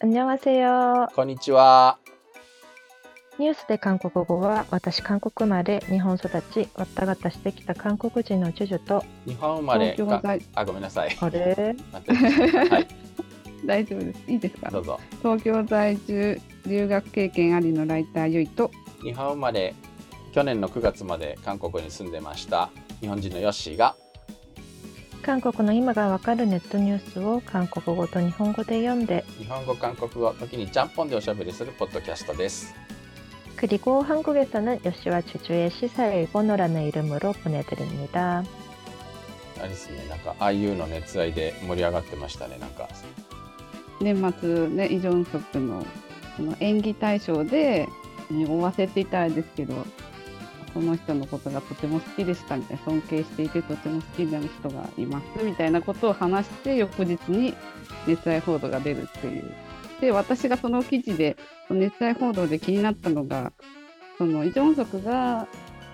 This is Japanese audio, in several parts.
こんにちは。こんにちは。ニュースで韓国語は私韓国生まれ日本育ちわったがたしてきた韓国人のジュジュと日本生まれあごめんなさい。あれ？はい、大丈夫です。いいですか？どうぞ。東京在住留学経験ありのライターゆいと日本生まれ去年の9月まで韓国に住んでました日本人のヨッシーが韓国の今がわかるネットニュースを韓国語と日本語で読んで日本語韓国語時にジャンポンでおしゃべりするポッドキャストです。 그리고 한국에서는 요시와 주주의 시사를 일본어라는 이름으로 보내드립니다. あれですね。なんかああいうの熱愛で盛り上がってましたね。なんか年末ね、イ・ジョンソクのその演技大賞で、追わせていたらですけど、 この人のことがとても好きでしたみたいな、尊敬していてとても好きな人がいますみたいなことを話して、翌日に熱愛報道が出るっていう。で、私がその記事で、熱愛報道で気になったのが、そのイ・ジョンソクが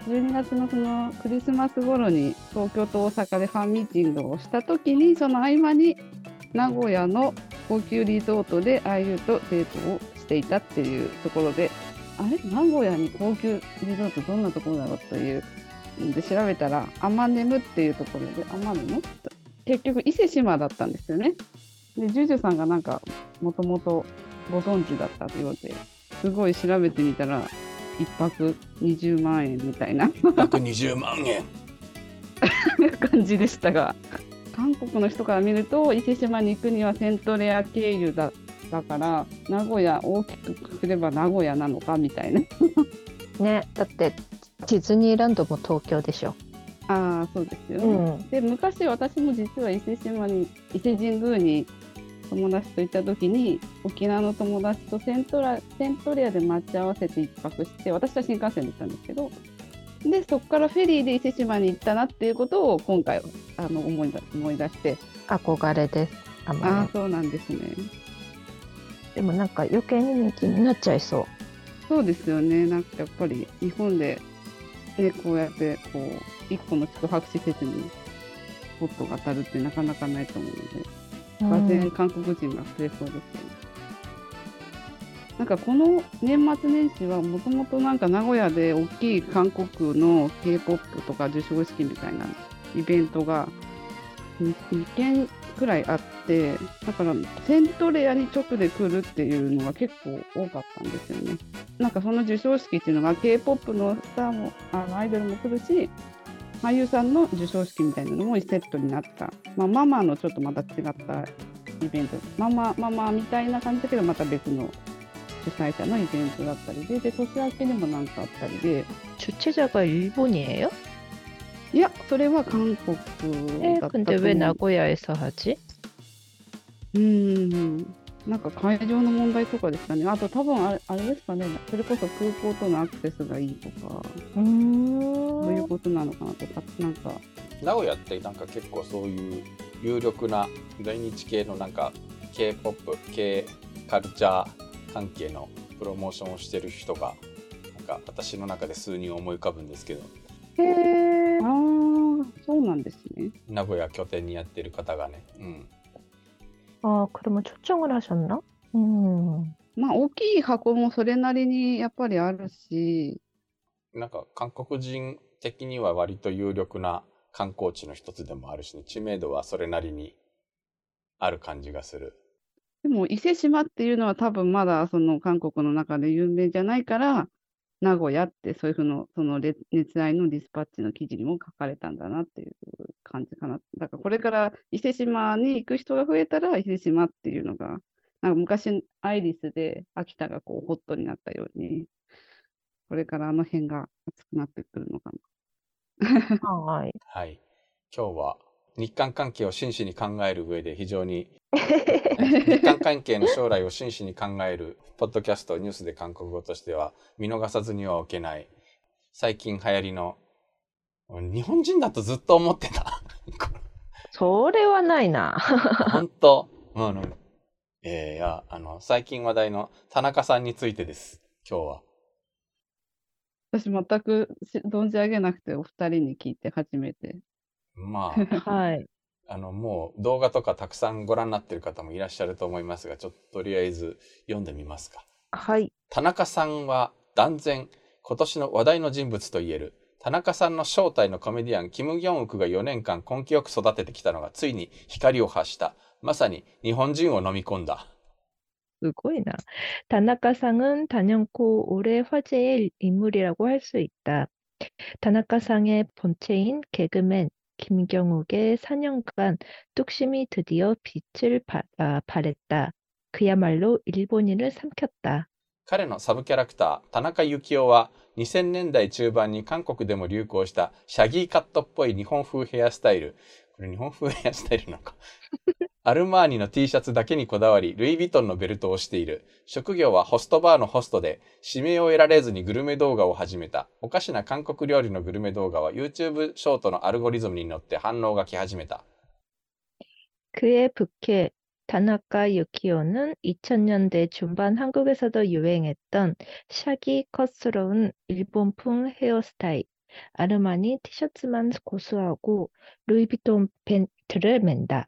12月のそのクリスマス頃に東京と大阪でファンミーティングをした時にその合間に名古屋の高級リゾートで IU とデートをしていたっていうところであれ？名古屋に高級リゾートどんなところだろうというんで調べたらアマネムっていうところでアマネム結局伊勢志摩だったんですよね。でジュジュさんがなんかもともとご存知だったようですごい調べてみたら一泊20万円みたいな120万円。感じでしたが韓国の人から見ると伊勢志摩に行くにはセントレア経由だだから名古屋大きくすれば名古屋なのかみたいなね、だってディズニーランドも東京でしょ。ああそうですようね、ん。で昔私も実は伊勢志摩に伊勢神宮に友達と行った時に沖縄の友達とセントラセントレアで待ち合わせて一泊して私は新幹線で行ったんですけどでそこからフェリーで伊勢志摩に行ったなっていうことを今回あの思い出思い出して憧れです。あ。あそうなんですねでもなんか余計に人気になっちゃいそう。そうですよねなんかやっぱり日本で、ね、こうやってこう一個の宿泊施設にスポットが当たるってなかなかないと思うので。うんがぜ韓国人が増えそうですよね。なんかこの年末年始はもともとなんか名古屋で大きい韓国の K-POP とか授賞式みたいなイベントが2, 件くらいあってだからセントレアに直で来るっていうのが結構多かったんですよね。なんかその授賞式っていうのが K-POP のスターもあのアイドルも来るし俳優さんの授賞式みたいなのも1セットになった、まあ、ママのちょっとまた違ったイベントママママみたいな感じだけどまた別の主催者のイベントだったりでで年明けにもなんかあったりで 주최자가 일본이에요? いや、それは韓国だったと。え、上名古屋へ佐八うん。なんか会場の問題とかですかね。あと多分あれあれですかね。それこそ空港とのアクセスがいいとか、そういうことなのかなとか、なんか。名古屋ってなんか結構そういう有力な在日系のなんか K-POP K カルチャー関係のプロモーションをしてる人がなんか私の中で数人思い浮かぶんですけど。へえ。そうなんですね名古屋拠点にやってる方がね、うん、 아, 그러면 초청을 하셨나? 음. まあ大きい箱もそれなりにやっぱりあるしなんか韓国人的には割と有力な観光地の一つでもあるしね知名度はそれなりにある感じがする。でも伊勢志摩っていうのは多分まだその韓国の中で有名じゃないから 名古屋ってそういうふうのそのレ熱愛のディスパッチの記事にも書かれたんだなっていう感じかな。だからこれから伊勢志摩に行く人が増えたら伊勢志摩っていうのがなんか昔アイリスで秋田がこうホットになったようにこれからあの辺が熱くなってくるのかな。はい。はい。今日は日韓関係を真摯に考える上で非常に 日韓関係の将来を真摯に考えるポッドキャストニュースで韓国語としては見逃さずにはおけない最近流行りの日本人だとずっと思ってた。それはないな。本当？あの、えーいやあの最近話題の田中さんについてです。今日は。私全くし存じ上げなくてお二人に聞いて初めて。まあはい。 あの、もう動画とかたくさんご覧になってる方もいらっしゃると思いますが、ちょっととりあえず読んでみますか。はい。田中さんは断然今年の話題の人物と言える。田中さんの正体のコメディアン、キム・ギョンウクが4年間根気よく育ててきたのがついに光を発した。まさに日本人を飲み込んだ。すごいな。田中상은 단연코 올해 화제의 인물이라고 할 수 있다. 다나카상의 본체인 개그맨 김경욱의 4년간 뚝심이 드디어 빛을 바, 아, 발했다. 그야말로 일본인을 삼켰다. 彼のサブキャラクター、田中幸雄は2000年代中盤に韓国でも流行したシャギーカットっぽい日本風ヘアスタイル。これ日本風ヘアスタイルなのか。 アルマーニの T シャツだけにこだわり、ルイ・ヴィトンのベルトをしている。職業はホストバーのホストで、指名を得られずにグルメ動画を始めた。おかしな韓国料理のグルメ動画は YouTube ショートのアルゴリズムに乗って反応が来始めた。 그의 부캐 다나카 유키오는 2000년대 중반 한국에서도 유행했던 샤기 컷스러운 일본풍 헤어스타일, 아르마니 티셔츠만 고수하고 루이비통 벤트를 맨다.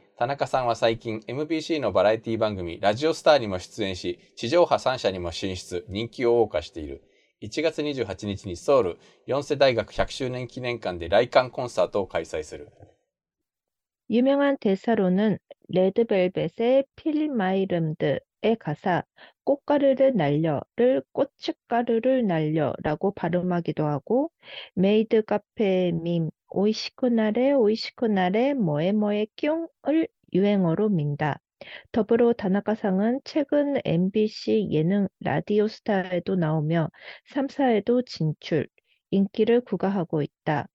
田中さんは最近 MBC のバラエティ番組ラジオスターにも出演し、地上波3社にも進出、人気を謳歌している。1月28日にソウル四世大学100周年記念館で来館コンサートを開催する。 유명한 대사로는 레드벨벳의 필마이름드 의 가사 꽃가루를 날려를 고춧가루를 날려라고 발음하기도 하고 메이드 카페 밈 오이시쿠나레 오이시쿠나레 뭐에 뭐에 뀨을 유행어로 민다. 더불어 다나카상은 최근 MBC 예능 라디오스타에도 나오며 3사에도 진출, 인기를 구가하고 있다.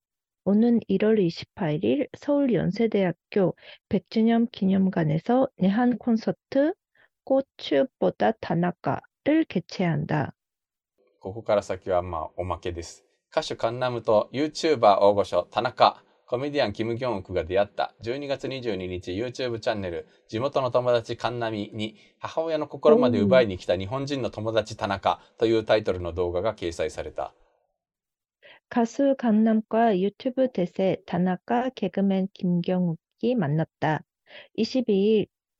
오는 1월 28일 서울 연세대학교 100주년 기념관에서 내한 콘서트 꽃보다 다나카를 개최한다. ここから先はまあおまけです。歌手カンナムと YouTuber 大御所田中、コメディアンキム・ギョンウクが出会った12月22日 YouTube チャンネル地元の友達カンナミに母親の心まで奪いに来た日本人の友達田中というタイトルの動画が掲載された。 가수 강남과 유튜브 대세 다나카 개그맨 김경욱이 만났다. 22일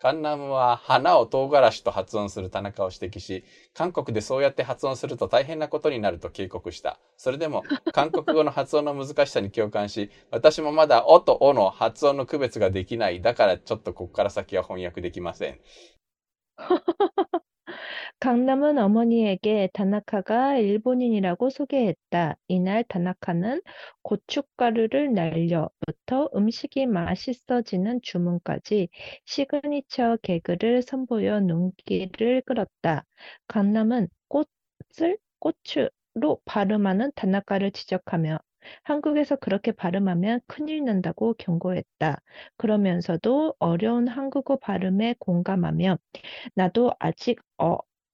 カンナムは花を唐辛子と発音する田中を指摘し、韓国でそうやって発音すると大変なことになると警告した。それでも韓国語の発音の難しさに共感し、私もまだおとおの発音の区別ができない。だからちょっとここから先は翻訳できません。 강남은 어머니에게 다나카가 일본인이라고 소개했다. 이날 다나카는 고춧가루를 날려부터 음식이 맛있어지는 주문까지 시그니처 개그를 선보여 눈길을 끌었다. 강남은 꽃을 고추로 발음하는 다나카를 지적하며 한국에서 그렇게 발음하면 큰일 난다고 경고했다. 그러면서도 어려운 한국어 발음에 공감하며 나도 아직 어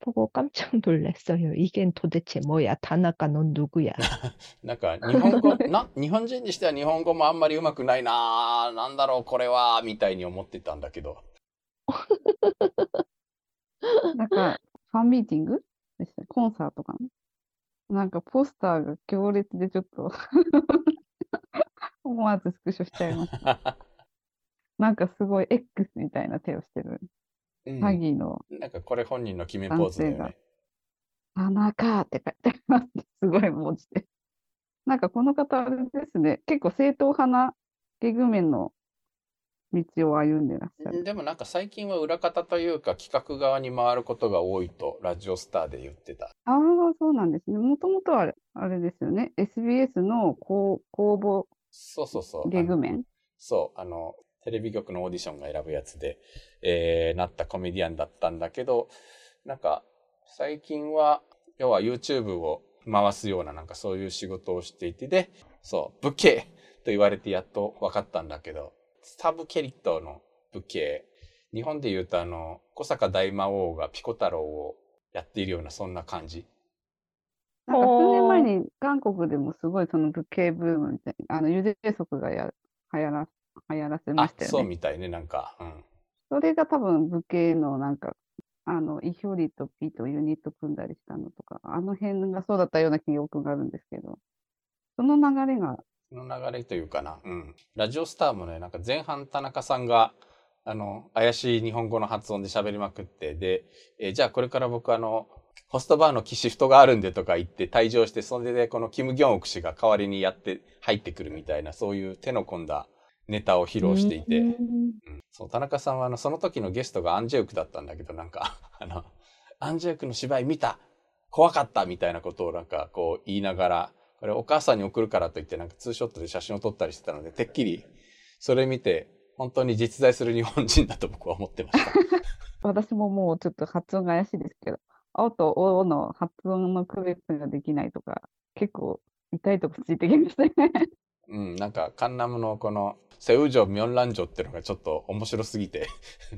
보고 깜짝 놀랐어요. 이게 도대체 뭐야? 다나카 넌 누구야? なんか日本語、な、日本人にしては日本語もあんまり上手くないなぁ、なんだろうこれは、みたいに思ってたんだけど。なんか、ファンミーティングでしたコンサートかな なんかポスターが強烈でちょっと思わずスクショしちゃいました。なんかすごい X みたいな手をしてる。 うん詐欺のなんかこれ本人の決めポーズだよね。田中って書いてあります。すごい文字で。なんかこの方あれですね、結構正統派なゲグメンの道を歩んでらっしゃる。でもなんか最近は裏方というか企画側に回ることが多いとラジオスターで言ってた。ああ、そうなんですね。もともとはあれあれですよね。SBS の公公募そうそうそう。ゲグメン。そう、あの、テレビ局のオーディションが選ぶやつで、えー、なったコメディアンだったんだけど、なんか、最近は、要は YouTube を回すような、なんかそういう仕事をしていて、で、そう、武家 と言われてやっと分かったんだけど、サブケリットの武家、日本で言うとあの、小坂大魔王がピコ太郎をやっているような、そんな感じ。なんか数年前に韓国でもすごいその武家ブームみたいな、あの、ユデ族がや流行ら流行らせまあし、たそうよね。みたいね、なんか。うん。それが多分武家のなんか、あの、イヒョリとピとユニット組んだりしたのとか、あの辺がそうだったような記憶があるんですけど、その流れが、その流れというかな。うん。ラジオスターもね、なんか前半田中さんが、あの、怪しい日本語の発音で喋りまくって、で、えーじゃあこれから僕あの、ホストバーのシフトがあるんでとか言って退場して、それでこのキム・ギョンオク氏が代わりにやって入ってくるみたいな、そういう手の込んだネタを披露していて、うんうんそう、田中さんはあの、その時のゲストがアンジェウクだったんだけど、なんか、あの、アンジェウクの芝居見た怖かったみたいなことをなんかこう言いながら、これお母さんに送るからといってなんかツーショットで写真を撮ったりしてたので、てっきりそれ見て、本当に実在する日本人だと僕は思ってました。私ももうちょっと発音が怪しいですけど、青とおの発音の区別ができないとか、結構痛いとこついてきましたね。うん、なんかカンナムのこのセウジョ・ミョンランジョっていうのがちょっと面白すぎて、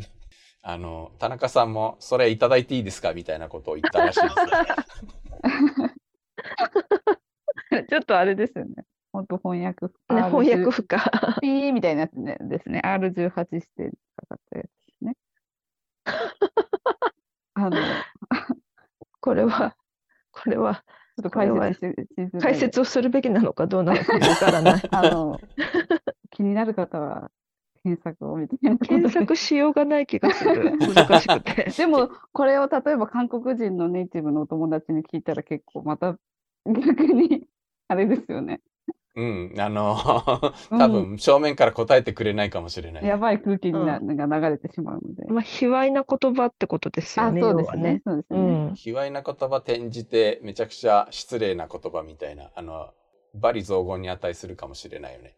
あの、田中さんもそれいただいていいですかみたいなことを言ったらしいです。ちょっとあれですよね。本当翻訳、ね、翻訳不可。ピーみたいなやつねですね。R18 指定にかかったやつですね。あの、ちこれは、これは、ょっと解説解説をするべきなのかどうなのかわからない。あの、気になる方は検索をみたいな検索しようがない気がする。難しくて。でも、これを例えば韓国人のネイティブのお友達に聞いたら結構また逆にあれですよね。うん、あの、多分正面から答えてくれないかもしれない。やばい空気にな、が流れてしまうので。まあ、卑猥な言葉ってことですよあ、ね、そう。ですねそうですうね。ん。卑猥な言葉転じてめちゃくちゃ失礼な言葉みたいな、あの、罵詈雑言に値するかもしれないよね。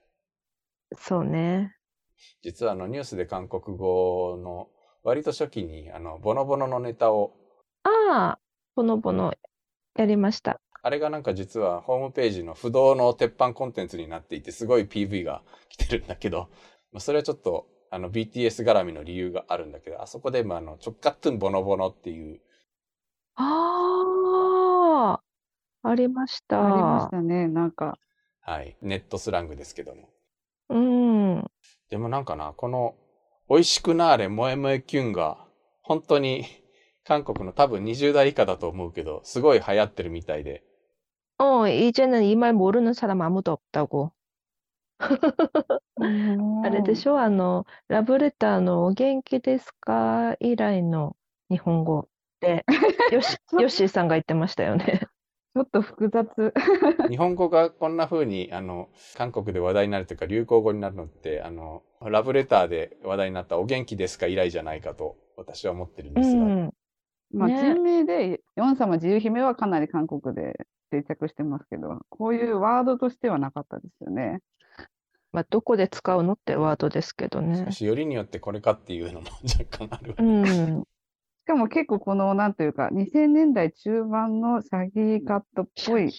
そうね。実はあのニュースで韓国語の割と初期にあのボノボノのネタをああ、ぼのぼのやりました。あれがなんか実はホームページの不動の鉄板コンテンツになっていてすごい PV が来てるんだけど、まあ、それはちょっとあの BTS 絡みの理由があるんだけどあそこでもあの直カットゥンボノボノっていうああ、ありましありまたし。たね。なんか、はい、ネットスラングですけども。うん。でもなんかな、この、美味しくなーれ、萌え萌えキュンが、本当に、韓国の多分20代以下だと思うけど、すごい流行ってるみたいで。 어, 이제는 이 말 모르는 사람 아무도 없다고. あれでしょあの、ラブレターのお元気ですか以来の日本語で、よし、ヨッシーさんが言ってましたよね。ちょっと複雑。日本語がこんな風に、あの、韓国で話題になるというか、流行語になるのって、あの、ラブレターで話題になったお元気ですか以来じゃないかと、私は思ってるんうですが。ん。まあ、ね人名で、ヨン様自由姫はかなり韓国で 定着してますけど、こういうワードとしてはなかったですよね。まあ、どこで使うのってワードですけどしねか。し、よりによってこれかっていうのも若干あるわ。うん。しかも結構この、なんというか、2000年代中盤のシャギーカットっぽい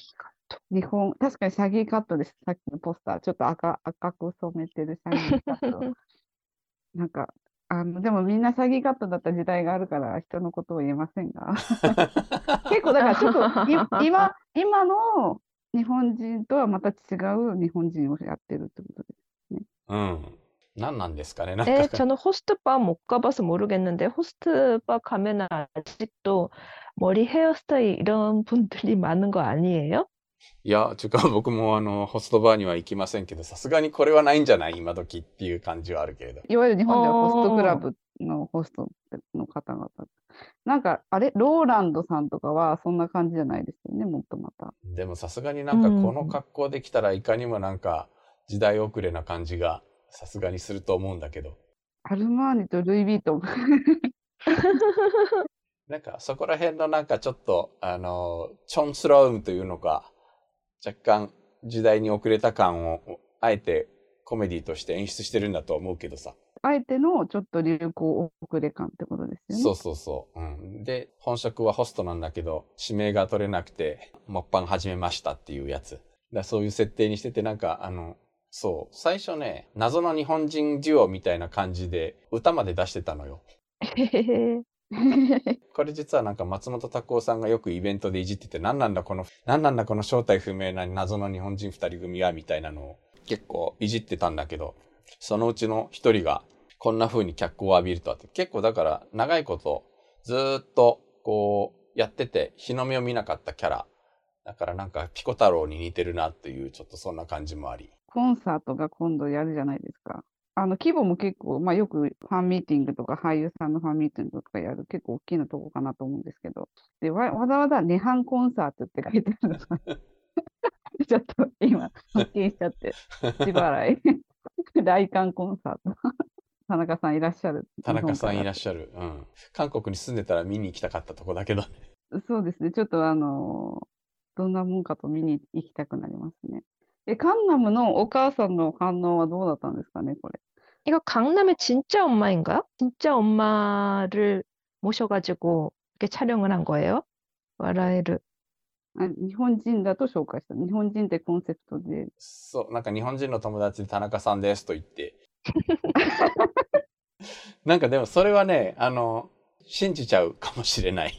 日本、確かにシャギーカットです。さっきのポスター。ちょっと赤、赤く染めてるシャギーカット。なんか、あの、でもみんなシャギーカットだった時代があるから人のことを言えませんが。結構だからちょっとい今、今の日本人とはまた違う日本人をやってるってことです。うん。何なんですかね。なん 에, か、 저는 호스트바 못 가봐서 모르겠는데, 호스트바 가면 아직도 머리 헤어스타일 이런 분들이 많은 거 아니에요? いや、ちゅうか 僕もあの、ホストバーには行きませんけど、さすがにこれはないんじゃない？今時っていう感じはあるけれど。いわゆる日本ではホストクラブのホストの方々。なんか、あれ、ローランドさんとかはそんな感じじゃないですよね、もっとまた。でもさすがになんかこの格好できたらいかにもなんか時代遅れな感じがさすがにすると思うんだけど。アルマーニとルイ・ヴィトン。なんかそこら辺のなんかちょっとあの、チョンスロームというのか、若干時代に遅れた感をあえてコメディとして演出してるんだと思うけどさ。あえてのちょっと流行遅れ感ってことですよね。そうそうそう。うん、で、本職はホストなんだけど、指名が取れなくて、もっぱん始めましたっていうやつ。だそういう設定にしてて、なんか、あの、そう、最初ね、謎の日本人デュオみたいな感じで、歌まで出してたのよ。これ実はなんか松本拓夫さんがよくイベントでいじってて、何なんだこの、何なんだこの正体不明な謎の日本人二人組は、みたいなのを結構いじってたんだけど、そのうちの一人が、こんな風に脚光を浴びるとはって、結構だから長いことずーっとこうやってて日の目を見なかったキャラ。だからなんかピコ太郎に似てるなっていうちょっとそんな感じもあり。コンサートが今度やるじゃないですか。あの規模も結構、まあよくファンミーティングとか俳優さんのファンミーティングとかやる結構大きなとこかなと思うんですけど。で、わわざわざ涅槃コンサートって書いてあるのが ちょっと今発見しちゃって、自払い。大韓コンサート。田中さんいらっしゃる。田中さんいらっゃしゃる。うん。韓国に住んでたら見に行きたかったとこだけどね。る。そうですね。ちょっとあのどんなもんかと見に行きたくなりますね。え、カンナムのお母さんの反応はどうだったんですかね、これ。 이거 강남의 진짜 엄마인가? 진짜 엄마를 모셔가지고 이렇게 촬영을 한 거예요? 와라에르. あ日本人だと紹介した。日本人ってコンセプトで。そう、なんか日本人の友達で田中さんですと言って。なんかでもそれはね、あの、信じちゃうかもしれない。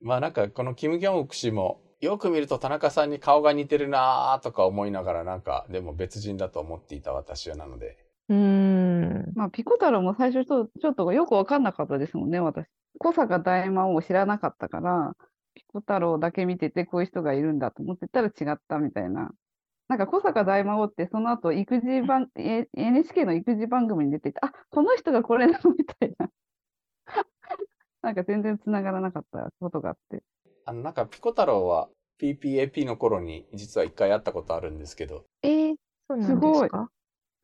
まあなんかこのキム・ギョンウク氏も よく見ると田中さんに顔が似てるなとか思いながらなんかでも別人だと思っていた私はなので。 음, まあ、ピコ太郎も最初ちょちょっとよくわかんなかったですもんね、私。小坂大魔王を知らなかったから、ピコ太郎だけ見てて、こういう人がいるんだと思ってたら違ったみたいな。なんか小坂大魔王ってその後育児番、え NHK の育児番組に出ていて、あ、この人がこれなのみたいな。なんか全然繋がらなかったことがあって。あのなんかピコ太郎は PPAP の頃に実は一回会ったことあるんですけど、 에, すごいそうなんですか？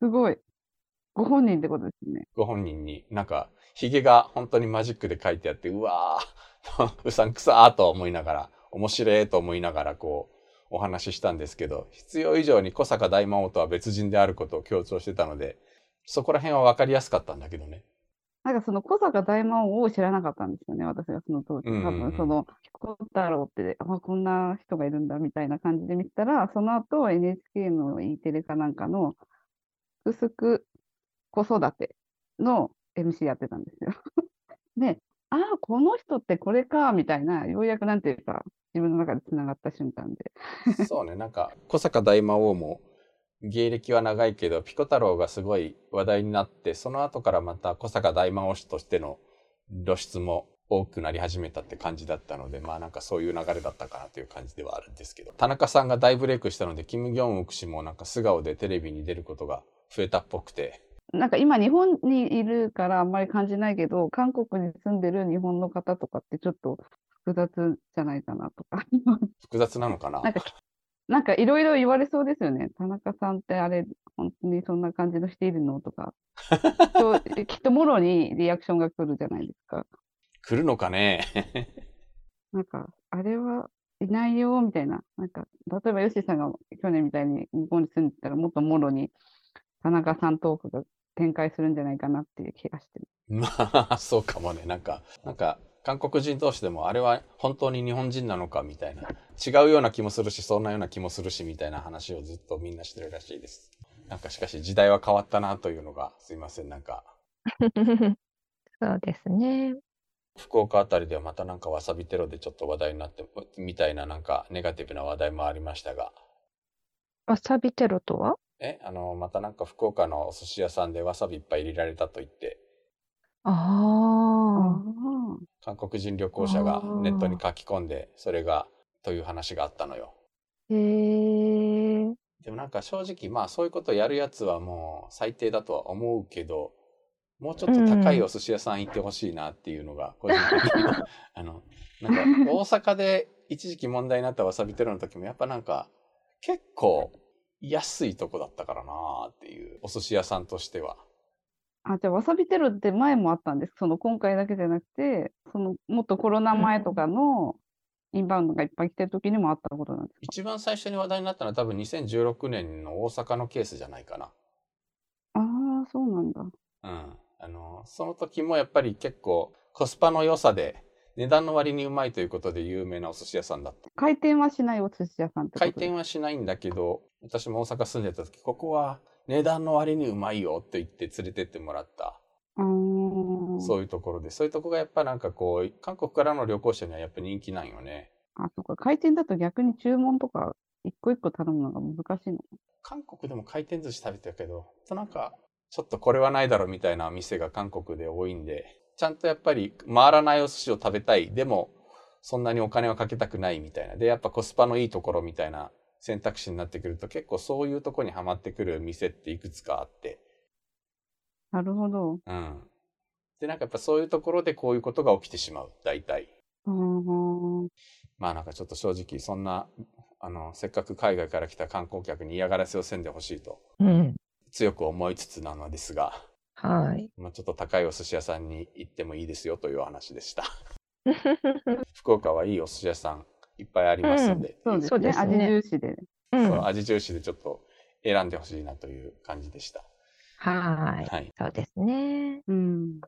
すごい。ご本人ってことですね。ご本人になんか髭が本当にマジックで書いてあって、うわー、うさんくさーと思いながら、面白いと思いながらこうお話ししたんですけど、必要以上に小坂大魔王とは別人であることを強調してたので、そこら辺は分かりやすかったんだけどね。なんかその小坂大魔王を知らなかったんですよね、私がその当時。多分その、ピコ太郎って、あ、こんな人がいるんだみたいな感じで見てたら、その後 NHK の E テレかなんかの、すくすく子育ての MC やってたんですよ。で、ああ、この人ってこれか、みたいな、ようやくなんていうか、自分の中でつながった瞬間で。そうね、なんか小坂大魔王も芸歴は長いけど、ピコ太郎がすごい話題になって、その後からまた小坂大魔王氏としての露出も多くなり始めたって感じだったので、まあなんかそういう流れだったかなという感じではあるんですけど。田中さんが大ブレイクしたので、キム・ギョンウク氏もなんか素顔でテレビに出ることが増えたっぽくて、なんか今日本にいるからあんまり感じないけど、韓国に住んでる日本の方とかってちょっと複雑じゃないかなとか。複雑なのかな？なんか、なんかいろいろ言われそうですよね。田中さんってあれ、本当にそんな感じのしているのとか。ときっともろにリアクションが来るじゃないですか。来るのかねなんか、あれはいないよ、みたいな。なんか、例えばヨッシーさんが去年みたいに日本に住んでたらもっともろに田中さんトークが展開するんじゃないかなっていう気がしてる。まあ、そうかもね。なんか、なんか、韓国人同士でもあれは本当に日本人なのかみたいな。違うような気もするし、そんなような気もするしみたいな話をずっとみんなしてるらしいです。なんかしかし時代は変わったなというのが、すいません。なんか、そうですね。福岡あたりではまたなんかわさびテロでちょっと話題になって、みたいななんかネガティブな話題もありましたが。わさびテロとは？え、あの、またなんか福岡のお寿司屋さんでわさびいっぱい入れられたと言って、あああ、あ。韓国人旅行者がネットに書き込んで、それが、という話があったのよ。へえ。でもなんか正直、まあそういうことやるやつはもう最低だとは思うけど、もうちょっと高いお寿司屋さん行ってほしいなっていうのが、個人的には あの、なんか大阪で一時期問題になったわさびテロの時もやっぱなんか結構安いとこだったからなっていうお寿司屋さんとしては。あ、じゃあ、わさびテロって前もあったんです。その今回だけじゃなくて、そのもっとコロナ前とかのインバウンドがいっぱい来てる時にもあったことなんですか？一番最初に話題になったのは多分2016年の大阪のケースじゃないかな。ああ、そうなんだ。うん。あの、その時もやっぱり結構コスパの良さで値段の割にうまいということで有名なお寿司屋さんだった。回転はしないお寿司屋さんってこと回転はしないんだけど、私も大阪住んでた時、ここは値段の割にうまいよって言って連れてってもらった。う。そういうところで、そういうとこがやっぱなんかこう、韓国からの旅行者にはやっぱ人気なんよね。あ、そっか。回転だと逆に注文とか一個一個頼むのが難しいの。韓国でも回転寿司食べてたけど、となんか、ちょっとこれはないだろうみたいな店が韓国で多いんで、ちゃんとやっぱり回らないお寿司を食べたい。でも、そんなにお金はかけたくないみたいな。で、やっぱコスパのいいところみたいな選択肢になってくると結構そういうとこにはまってくる店っていくつかあって。なるほど。うん。で、なんかやっぱそういうところでこういうことが起きてしまう。大体。うーん。まあなんかちょっと正直そんな、あの、せっかく海外から来た観光客に嫌がらせをせんでほしいとうん。強く思いつつなのですが、はい。まあ、ちょっと高いお寿司屋さんに行ってもいいですよというお話でした。福岡はいいお寿司屋さんいっぱいありますんで、そうですね。そうですね味重視で。うん。味重視でちょっと選んでほしいなという感じでした。はい。はい。そうですね。うん。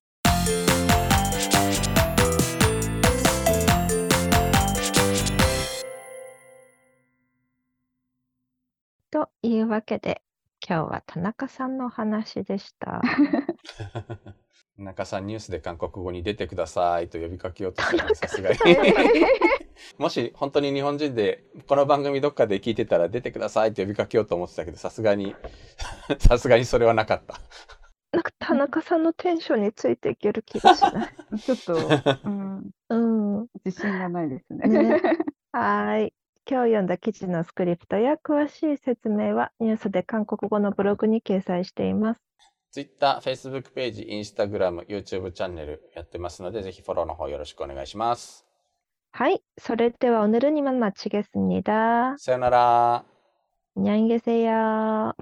というわけで、今日は田中さんのお話でした。中さんニュースで韓国語に出てくださいと呼びかけようとしたさすがに。もし本当に日本人でこの番組どっかで聞いてたら出てくださいって呼びかけようと思ってたけどさすがに さすがにそれはなかった。なんか田中さんのテンションについていける気がしない。ちょっと、うん、うん。自信がないですね。ねはい。今日読んだ記事のスクリプトや詳しい説明はニュースで韓国語のブログに掲載しています。Twitter、Facebook ページ、Instagram、YouTube チャンネルやってますのでぜひフォローの方よろしくお願いします。 はい. 서울대와 오늘은 이만 마치겠습니다.さよなら。 안녕히 계세요.